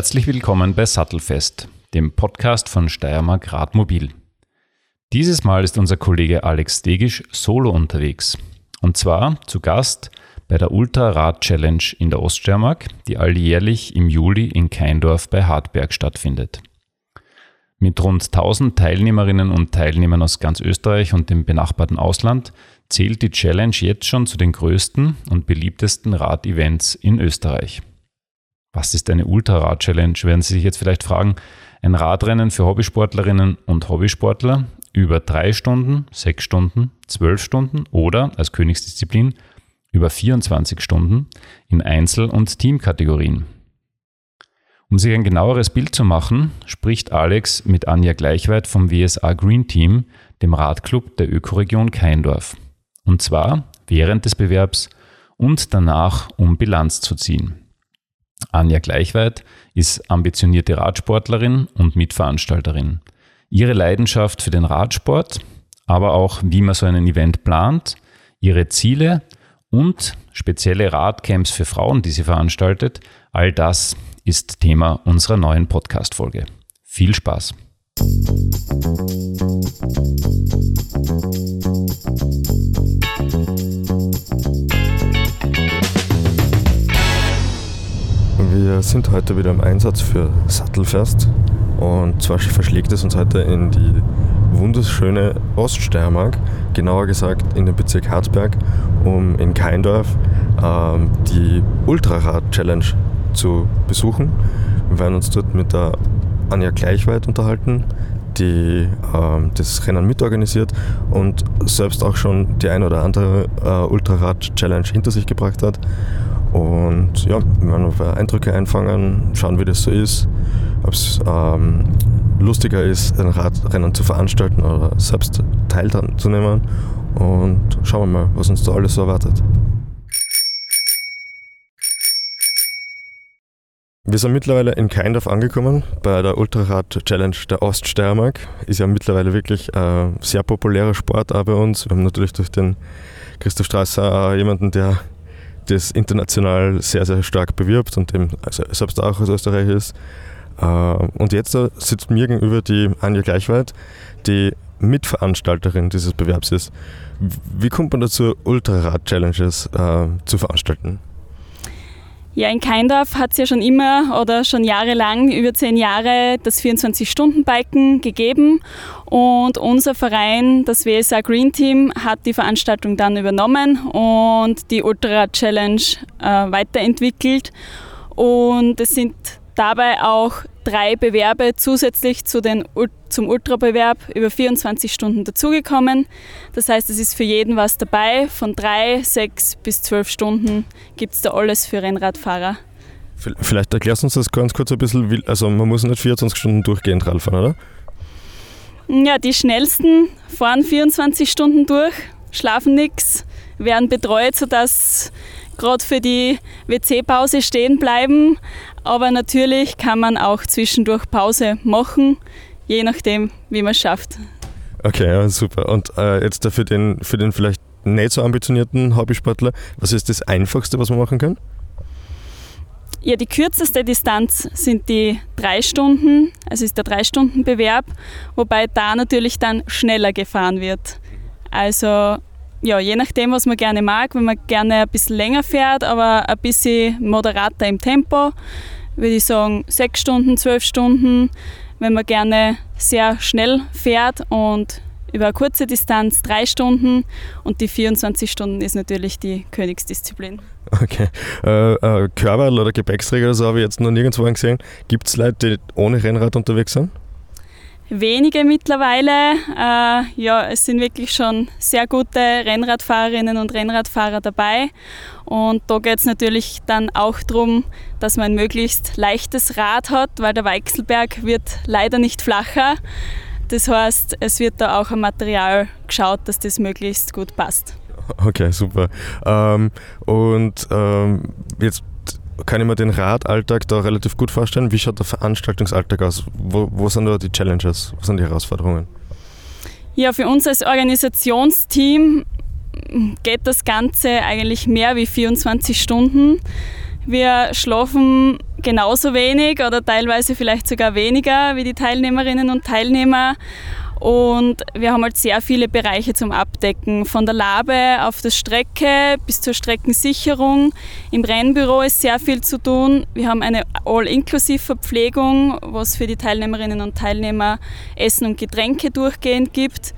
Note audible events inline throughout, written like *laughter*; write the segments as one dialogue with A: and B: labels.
A: Herzlich willkommen bei Sattelfest, dem Podcast von Steiermark Radmobil. Dieses Mal ist unser Kollege Alex Stegisch solo unterwegs. Und zwar zu Gast bei der Ultra-Rad-Challenge in der Oststeiermark, die alljährlich im Juli in Keindorf bei Hartberg stattfindet. Mit rund 1000 Teilnehmerinnen und Teilnehmern aus ganz Österreich und dem benachbarten Ausland zählt die Challenge jetzt schon zu den größten und beliebtesten Rad-Events in Österreich. Was ist eine Ultrarad-Challenge, werden Sie sich jetzt vielleicht fragen. Ein Radrennen für Hobbysportlerinnen und Hobbysportler über drei Stunden, sechs Stunden, zwölf Stunden oder als Königsdisziplin über 24 Stunden in Einzel- und Teamkategorien. Um sich ein genaueres Bild zu machen, spricht Alex mit Anja Gleichweit vom WSA Green Team, dem Radclub der Ökoregion Keindorf. Und zwar während des Bewerbs und danach, um Bilanz zu ziehen. Anja Gleichweit ist ambitionierte Radsportlerin und Mitveranstalterin. Ihre Leidenschaft für den Radsport, aber auch wie man so einen Event plant, ihre Ziele und spezielle Radcamps für Frauen, die sie veranstaltet, all das ist Thema unserer neuen Podcast-Folge. Viel Spaß!
B: Wir sind heute wieder im Einsatz für Sattelfest und zwar verschlägt es uns heute in die wunderschöne Oststeiermark, genauer gesagt in den Bezirk Harzberg, um in Keindorf ähm, die Ultrarad-Challenge zu besuchen. Wir werden uns dort mit der Anja Gleichweit unterhalten, die ähm, das Rennen mitorganisiert und selbst auch schon die ein oder andere äh, Ultrarad-Challenge hinter sich gebracht hat. Und ja, wir werden auf Eindrücke einfangen, schauen, wie das so ist, ob es ähm, lustiger ist, ein Radrennen zu veranstalten oder selbst teilzunehmen. Und schauen wir mal, was uns da alles so erwartet. Wir sind mittlerweile in Keindorf angekommen bei der Ultrarad-Challenge der Oststeiermark. Ist ja mittlerweile wirklich ein sehr populärer Sport auch bei uns. Wir haben natürlich durch den Christoph Strasser jemanden, der das international sehr, sehr stark bewirbt und dem also selbst auch aus Österreich ist. Äh, und jetzt sitzt mir gegenüber die Anja Gleichweit, die Mitveranstalterin dieses Bewerbs ist. Wie kommt man dazu, Ultrarad-Challenges äh, zu veranstalten?
C: Ja, in Keindorf hat es ja schon immer oder schon jahrelang, über zehn Jahre, das 24-Stunden-Biken gegeben. Und unser Verein, das WSA Green Team, hat die Veranstaltung dann übernommen und die Ultra Challenge äh, weiterentwickelt. Und es sind dabei auch drei Bewerbe zusätzlich zu den, zum Ultrabewerb über 24 Stunden dazugekommen. Das heißt, es ist für jeden was dabei. Von drei, sechs bis zwölf Stunden gibt es da alles für Rennradfahrer.
B: Vielleicht erklärst du uns das ganz kurz ein bisschen. Also man muss nicht 24 Stunden durchgehend Radfahren,
C: oder? Ja, die schnellsten fahren 24 Stunden durch, schlafen nichts, werden betreut, sodass gerade für die WC-Pause stehen bleiben. Aber natürlich kann man auch zwischendurch Pause machen, je nachdem, wie man es schafft.
B: Okay, ja, super. Und äh, jetzt für den, für den vielleicht nicht so ambitionierten Hobbysportler, was ist das Einfachste, was man machen kann?
C: Ja, die kürzeste Distanz sind die drei Stunden, also ist der drei Stunden Bewerb, wobei da natürlich dann schneller gefahren wird. Also ja, je nachdem, was man gerne mag, wenn man gerne ein bisschen länger fährt, aber ein bisschen moderater im Tempo, würde ich sagen sechs Stunden, zwölf Stunden. Wenn man gerne sehr schnell fährt und über eine kurze Distanz drei Stunden und die 24 Stunden ist natürlich die Königsdisziplin.
B: Okay. Äh, äh, Körperl oder Gepäcksträger, das habe ich jetzt noch nirgendwo gesehen. Gibt es Leute, die ohne Rennrad unterwegs sind?
C: Wenige mittlerweile. Äh, ja, es sind wirklich schon sehr gute Rennradfahrerinnen und Rennradfahrer dabei. Und da geht es natürlich dann auch darum, dass man ein möglichst leichtes Rad hat, weil der Weichselberg wird leider nicht flacher. Das heißt, es wird da auch am Material geschaut, dass das möglichst gut passt.
B: Okay, super. Ähm, und ähm, jetzt kann ich mir den Radalltag da relativ gut vorstellen. Wie schaut der Veranstaltungsalltag aus? Wo, wo sind da die Challenges? Wo sind die Herausforderungen?
C: Ja, für uns als Organisationsteam geht das Ganze eigentlich mehr wie 24 Stunden. Wir schlafen genauso wenig oder teilweise vielleicht sogar weniger wie die Teilnehmerinnen und Teilnehmer. Und wir haben halt sehr viele Bereiche zum Abdecken, von der Labe auf der Strecke bis zur Streckensicherung. Im Rennbüro ist sehr viel zu tun. Wir haben eine All-Inklusiv-Verpflegung, was für die Teilnehmerinnen und Teilnehmer Essen und Getränke durchgehend gibt.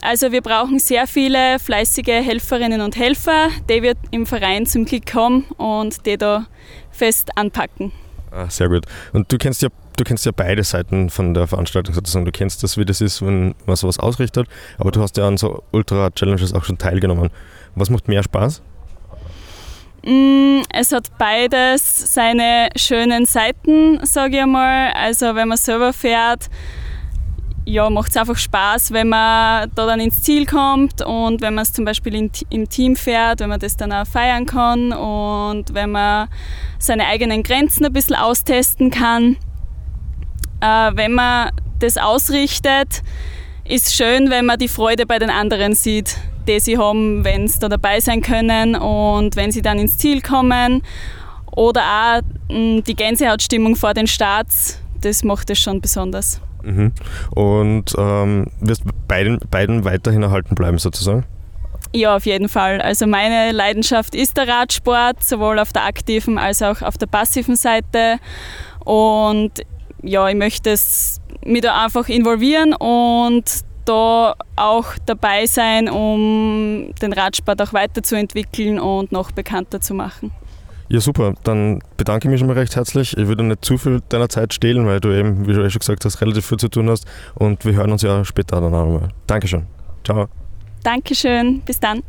C: Also wir brauchen sehr viele fleißige Helferinnen und Helfer, die wir im Verein zum Glück haben und die da fest anpacken.
B: Ah, sehr gut. Und du kennst ja du kennst ja beide Seiten von der Veranstaltung sozusagen. Du kennst das, wie das ist, wenn man sowas ausrichtet, aber du hast ja an so Ultra-Challenges auch schon teilgenommen. Was macht mehr Spaß?
C: Mm, es hat beides seine schönen Seiten, sage ich einmal. Also wenn man selber fährt, ja, macht es einfach Spaß, wenn man da dann ins Ziel kommt und wenn man es zum Beispiel in, im Team fährt, wenn man das dann auch feiern kann und wenn man seine eigenen Grenzen ein bisschen austesten kann. Äh, wenn man das ausrichtet, ist schön, wenn man die Freude bei den anderen sieht, die sie haben, wenn sie da dabei sein können und wenn sie dann ins Ziel kommen. Oder auch mh, die Gänsehautstimmung vor den Starts, das macht es schon besonders.
B: Mhm. Und ähm, wirst beiden, beiden weiterhin erhalten bleiben sozusagen?
C: Ja, auf jeden Fall. Also meine Leidenschaft ist der Radsport, sowohl auf der aktiven als auch auf der passiven Seite. Und ja, ich möchte es mich da einfach involvieren und da auch dabei sein, um den Radsport auch weiterzuentwickeln und noch bekannter zu machen.
B: Ja, super. Dann bedanke ich mich schon mal recht herzlich. Ich würde nicht zu viel deiner Zeit stehlen, weil du eben, wie du eh schon gesagt hast, relativ viel zu tun hast. Und wir hören uns ja später dann auch nochmal. Dankeschön. Ciao.
C: Dankeschön. Bis dann.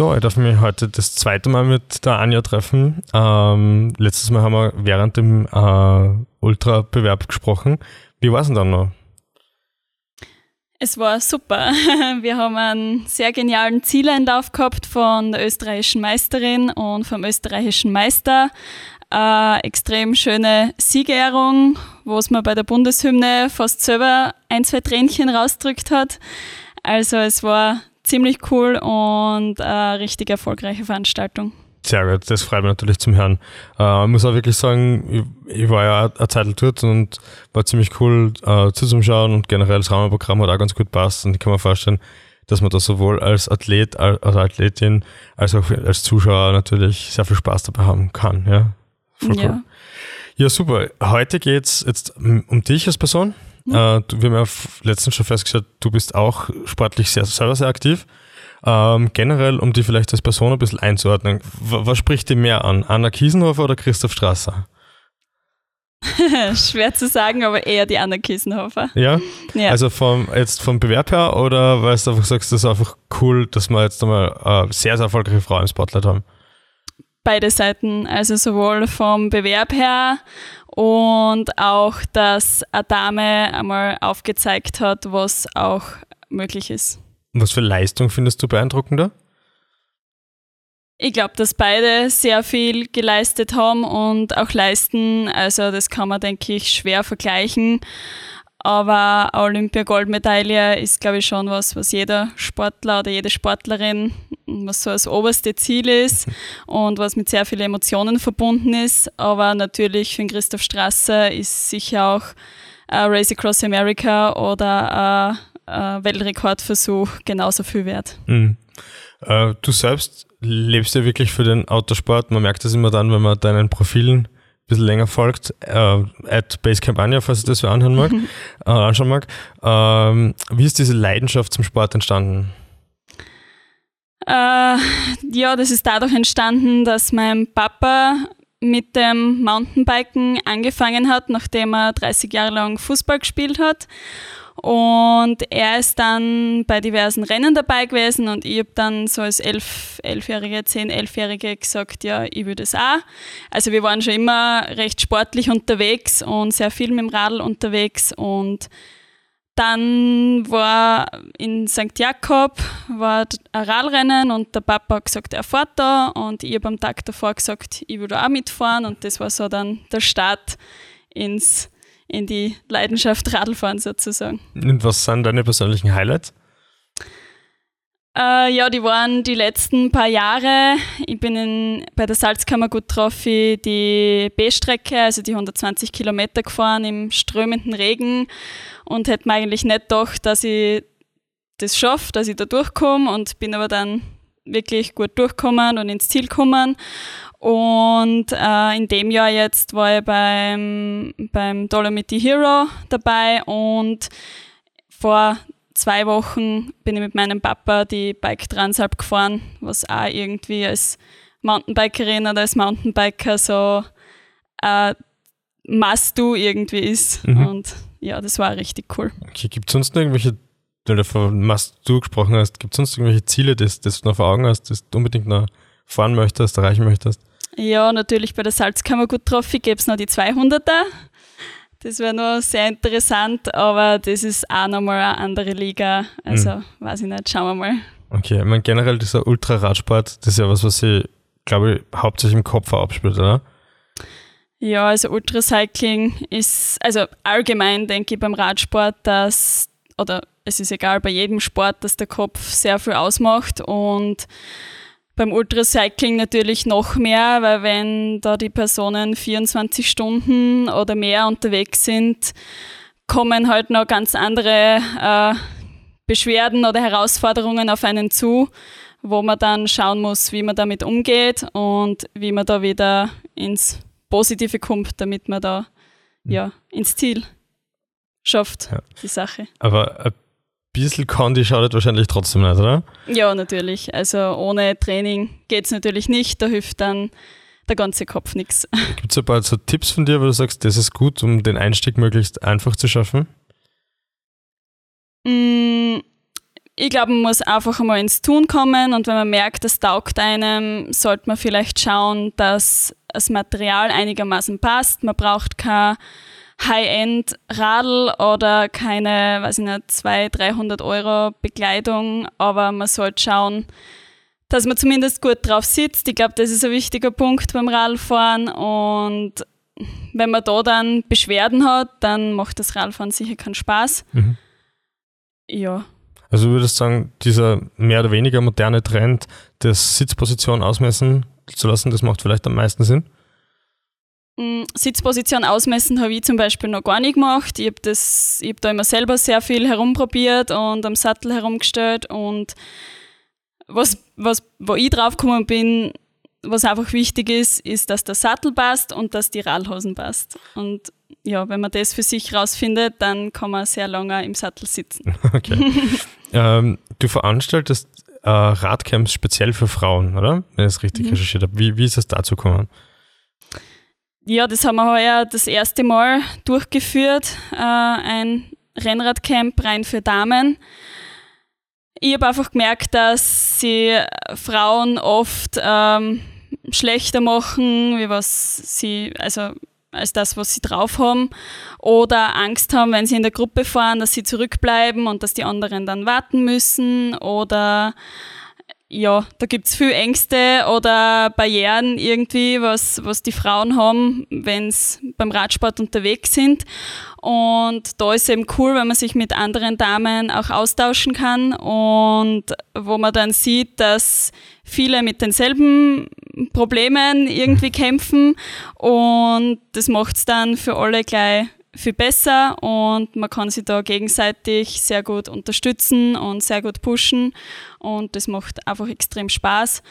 B: So, ich darf mich heute das zweite Mal mit der Anja treffen. Ähm, letztes Mal haben wir während dem äh, Ultra-Bewerb gesprochen. Wie war es denn dann noch?
C: Es war super. *laughs* Wir haben einen sehr genialen Zieleinlauf gehabt von der österreichischen Meisterin und vom österreichischen Meister. Eine extrem schöne Siegerehrung, wo es mir bei der Bundeshymne fast selber ein, zwei Tränchen rausdrückt hat. Also es war ziemlich cool und eine richtig erfolgreiche Veranstaltung.
B: Sehr gut, das freut mich natürlich zum Hören. Äh, ich muss auch wirklich sagen, ich, ich war ja eine Zeit dort und war ziemlich cool äh, zuzuschauen und generell das Rahmenprogramm hat auch ganz gut passt und ich kann mir vorstellen, dass man da sowohl als Athlet, als Athletin, als auch als Zuschauer natürlich sehr viel Spaß dabei haben kann. Ja,
C: Voll cool. ja.
B: ja super. Heute geht es jetzt um dich als Person. Mhm. Äh, du, wir haben ja letztens schon festgestellt, du bist auch sportlich sehr, selber sehr aktiv. Ähm, generell, um die vielleicht als Person ein bisschen einzuordnen, was spricht dir mehr an? Anna Kiesenhofer oder Christoph Strasser? *laughs*
C: Schwer zu sagen, aber eher die Anna Kiesenhofer.
B: Ja? ja? Also vom, jetzt vom Bewerb her oder weil du einfach sagst, das ist einfach cool, dass wir jetzt einmal eine sehr, sehr erfolgreiche Frau im Spotlight haben?
C: Beide Seiten, also sowohl vom Bewerb her und auch, dass eine Dame einmal aufgezeigt hat, was auch möglich ist.
B: Was für Leistung findest du beeindruckender?
C: Ich glaube, dass beide sehr viel geleistet haben und auch leisten. Also das kann man, denke ich, schwer vergleichen. Aber Olympia-Goldmedaille ist, glaube ich, schon was, was jeder Sportler oder jede Sportlerin, was so das oberste Ziel ist und was mit sehr vielen Emotionen verbunden ist. Aber natürlich für Christoph Strasser ist sicher auch äh, Race Across America oder äh, Weltrekordversuch genauso viel wert.
B: Mhm. Äh, du selbst lebst ja wirklich für den Autosport. Man merkt das immer dann, wenn man deinen Profilen bisschen länger folgt, äh, at Basecamp Anja, falls ich das wer anhören mag, *laughs* äh, anschauen mag. Ähm, wie ist diese Leidenschaft zum Sport entstanden?
C: Äh, ja, das ist dadurch entstanden, dass mein Papa mit dem Mountainbiken angefangen hat, nachdem er 30 Jahre lang Fußball gespielt hat. Und er ist dann bei diversen Rennen dabei gewesen und ich habe dann so als elf, elfjährige, zehn, elfjährige gesagt, ja, ich würde es auch. Also wir waren schon immer recht sportlich unterwegs und sehr viel mit dem Radl unterwegs und dann war in St. Jakob war ein Radrennen und der Papa hat gesagt, er fährt da und ich habe am Tag davor gesagt, ich würde auch mitfahren und das war so dann der Start ins in die Leidenschaft Radlfahren sozusagen.
B: Und was sind deine persönlichen Highlights?
C: Äh, ja, die waren die letzten paar Jahre. Ich bin in, bei der Salzkammergut-Trophy die B-Strecke, also die 120 Kilometer gefahren im strömenden Regen und hätte mir eigentlich nicht gedacht, dass ich das schaffe, dass ich da durchkomme und bin aber dann wirklich gut durchgekommen und ins Ziel gekommen. Und äh, in dem Jahr jetzt war ich beim, beim Dolomiti Hero dabei und vor zwei Wochen bin ich mit meinem Papa die Bike Transalp gefahren, was auch irgendwie als Mountainbikerin oder als Mountainbiker so äh, Must-Do irgendwie ist. Mhm. Und ja, das war richtig cool.
B: Okay, gibt es sonst irgendwelche, weil du von Must-Do gesprochen hast, gibt es sonst irgendwelche Ziele, die, die du noch vor Augen hast, die du unbedingt noch fahren möchtest, erreichen möchtest?
C: Ja, natürlich bei der Salzkammergut-Trophy gäbe es noch die 200er. Das wäre noch sehr interessant, aber das ist auch nochmal eine andere Liga. Also mhm. weiß ich nicht, schauen wir mal.
B: Okay, ich meine generell dieser Ultraradsport, das ist ja was, was sie, glaube ich, hauptsächlich im Kopf abspielt, oder?
C: Ja, also Ultracycling ist, also allgemein denke ich beim Radsport, dass, oder es ist egal bei jedem Sport, dass der Kopf sehr viel ausmacht und beim Ultracycling natürlich noch mehr, weil wenn da die Personen 24 Stunden oder mehr unterwegs sind, kommen halt noch ganz andere äh, Beschwerden oder Herausforderungen auf einen zu, wo man dann schauen muss, wie man damit umgeht und wie man da wieder ins Positive kommt, damit man da mhm. ja, ins Ziel schafft, ja. die Sache.
B: Aber bisschen Condi schadet wahrscheinlich trotzdem nicht, oder?
C: Ja, natürlich. Also ohne Training geht es natürlich nicht. Da hilft dann der ganze Kopf nichts. *laughs*
B: Gibt es ein paar so Tipps von dir, wo du sagst, das ist gut, um den Einstieg möglichst einfach zu schaffen?
C: Mm, ich glaube, man muss einfach einmal ins Tun kommen und wenn man merkt, das taugt einem, sollte man vielleicht schauen, dass das Material einigermaßen passt. Man braucht kein High-End-Radl oder keine, weiß ich nicht, 200, 300 Euro Bekleidung, aber man sollte schauen, dass man zumindest gut drauf sitzt. Ich glaube, das ist ein wichtiger Punkt beim Radfahren und wenn man da dann Beschwerden hat, dann macht das Radfahren sicher keinen Spaß. Mhm. Ja.
B: Also du würdest sagen, dieser mehr oder weniger moderne Trend, das Sitzposition ausmessen zu lassen, das macht vielleicht am meisten Sinn?
C: Sitzposition ausmessen habe ich zum Beispiel noch gar nicht gemacht. Ich habe hab da immer selber sehr viel herumprobiert und am Sattel herumgestellt und was, was, wo ich drauf gekommen bin, was einfach wichtig ist, ist, dass der Sattel passt und dass die Radhosen passt. Und ja, wenn man das für sich rausfindet, dann kann man sehr lange im Sattel sitzen. *laughs*
B: Okay. *laughs* ähm, du veranstaltest äh, Radcamps speziell für Frauen, oder? Wenn ich es richtig mhm. recherchiert habe. Wie, wie ist es dazu gekommen?
C: Ja, das haben wir heuer das erste Mal durchgeführt, äh, ein Rennradcamp rein für Damen. Ich habe einfach gemerkt, dass sie Frauen oft ähm, schlechter machen, wie was sie, also als das, was sie drauf haben, oder Angst haben, wenn sie in der Gruppe fahren, dass sie zurückbleiben und dass die anderen dann warten müssen, oder ja, da gibt's viel Ängste oder Barrieren irgendwie, was, was die Frauen haben, wenn's beim Radsport unterwegs sind. Und da ist eben cool, wenn man sich mit anderen Damen auch austauschen kann und wo man dann sieht, dass viele mit denselben Problemen irgendwie *laughs* kämpfen und das macht's dann für alle gleich viel besser und man kann sich da gegenseitig sehr gut unterstützen und sehr gut pushen und das macht einfach extrem Spaß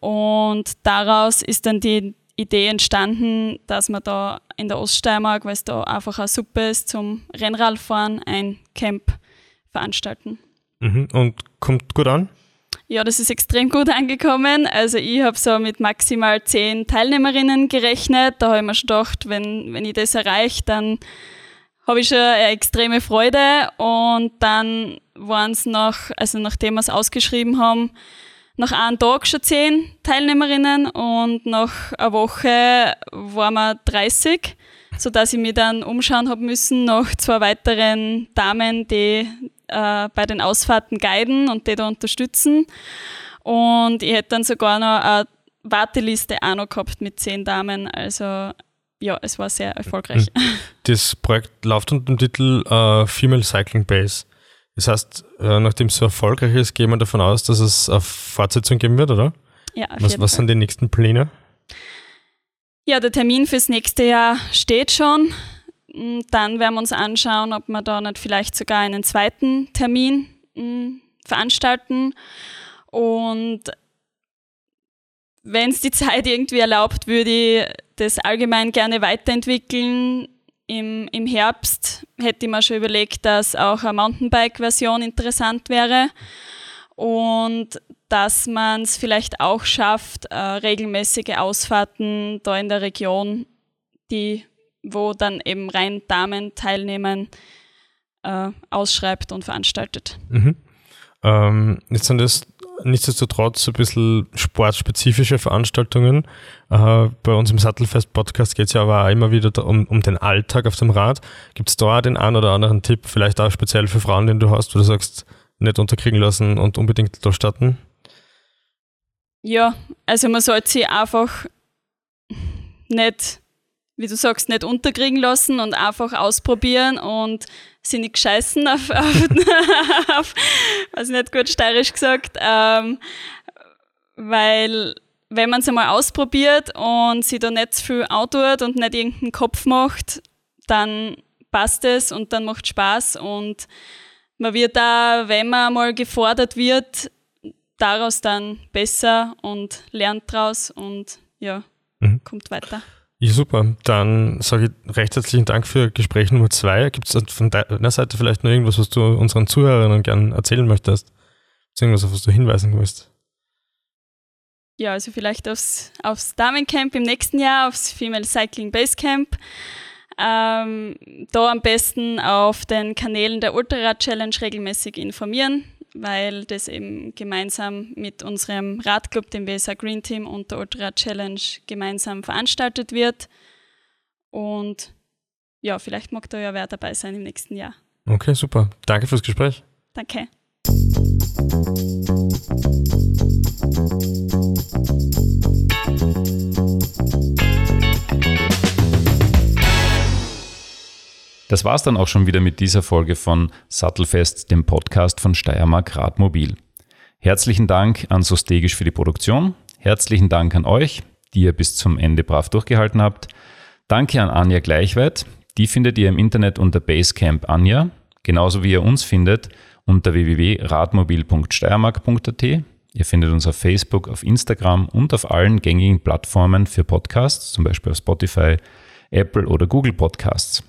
C: und daraus ist dann die Idee entstanden, dass wir da in der Oststeiermark, weil es da einfach auch super ist zum Rennradfahren, ein Camp veranstalten.
B: Mhm. Und kommt gut an?
C: Ja, das ist extrem gut angekommen. Also ich habe so mit maximal zehn Teilnehmerinnen gerechnet. Da habe ich mir schon gedacht, wenn, wenn ich das erreiche, dann habe ich schon eine extreme Freude. Und dann waren es nach, also nachdem wir es ausgeschrieben haben, nach einem Tag schon zehn Teilnehmerinnen und nach einer Woche waren wir 30, sodass ich mich dann umschauen habe müssen nach zwei weiteren Damen, die äh, bei den Ausfahrten guiden und die da unterstützen. Und ich hätte dann sogar noch eine Warteliste auch noch gehabt mit zehn Damen. Also ja, es war sehr erfolgreich.
B: Hm. Das Projekt läuft unter dem Titel uh, Female Cycling Base. Das heißt, äh, nachdem es so erfolgreich ist, gehen wir davon aus, dass es eine Fortsetzung geben wird, oder?
C: Ja, auf
B: Was,
C: jeden
B: was sind die nächsten Pläne?
C: Ja, der Termin fürs nächste Jahr steht schon. Mm, Dann werden wir uns anschauen, ob wir da nicht vielleicht sogar einen zweiten Termin mm, veranstalten. Und wenn es die *laughs* Zeit irgendwie erlaubt, würde ich das allgemein gerne weiterentwickeln. Im, Im Herbst hätte ich mir schon überlegt, dass auch eine Mountainbike-Version interessant wäre und dass man es vielleicht auch schafft, äh, regelmäßige Ausfahrten da in der Region, die, wo dann eben rein Damen teilnehmen, äh, ausschreibt und veranstaltet.
B: Mhm. Ähm, jetzt sind das nichtsdestotrotz ein bisschen sportspezifische Veranstaltungen. Äh, bei uns im Sattelfest-Podcast geht es ja aber auch immer wieder um, um den Alltag auf dem Rad. Gibt es da auch den einen oder anderen Tipp, vielleicht auch speziell für Frauen, den du hast, wo du sagst, nicht unterkriegen lassen und unbedingt durchstarten?
C: Ja, also man sollte sich einfach nicht, wie du sagst, nicht unterkriegen lassen und einfach ausprobieren und sie nicht scheißen *laughs* auf, auf, auf was nicht gut steirisch gesagt, ähm, weil wenn man es einmal ausprobiert und sie da nicht zu viel outdoort und nicht irgendeinen Kopf macht, dann passt es und dann macht Spaß und man wird da, wenn man mal gefordert wird, daraus dann besser und lernt draus und ja,
B: Mhm.
C: kommt weiter.
B: Ja, super. Dann sage ich recht herzlichen Dank für Gespräch Nummer zwei. Gibt es von deiner Seite vielleicht noch irgendwas, was du unseren Zuhörern gern erzählen möchtest? Irgendwas, auf was du hinweisen willst?
C: Ja, also vielleicht aufs, aufs Damencamp im nächsten Jahr, aufs Female Cycling Base Camp. Ähm, da am besten auf den Kanälen der Ultrarad Challenge regelmäßig informieren, weil das eben gemeinsam mit unserem Radclub, dem WSA Green Team und der Ultrarad Challenge gemeinsam veranstaltet wird. Und ja, vielleicht mag da ja wer dabei sein im nächsten Jahr.
B: Okay, super. Danke fürs Gespräch.
C: Danke.
A: Das war's dann auch schon wieder mit dieser Folge von Sattelfest, dem Podcast von Steiermark Radmobil. Herzlichen Dank an Sostegisch für die Produktion. Herzlichen Dank an euch, die ihr bis zum Ende brav durchgehalten habt. Danke an Anja Gleichweit. Die findet ihr im Internet unter Basecamp Anja, genauso wie ihr uns findet unter www.radmobil.steiermark.at. Ihr findet uns auf Facebook, auf Instagram und auf allen gängigen Plattformen für Podcasts, zum Beispiel auf Spotify, Apple oder Google Podcasts.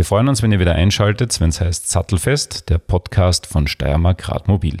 A: Wir freuen uns, wenn ihr wieder einschaltet, wenn es heißt Sattelfest, der Podcast von Steiermark Radmobil.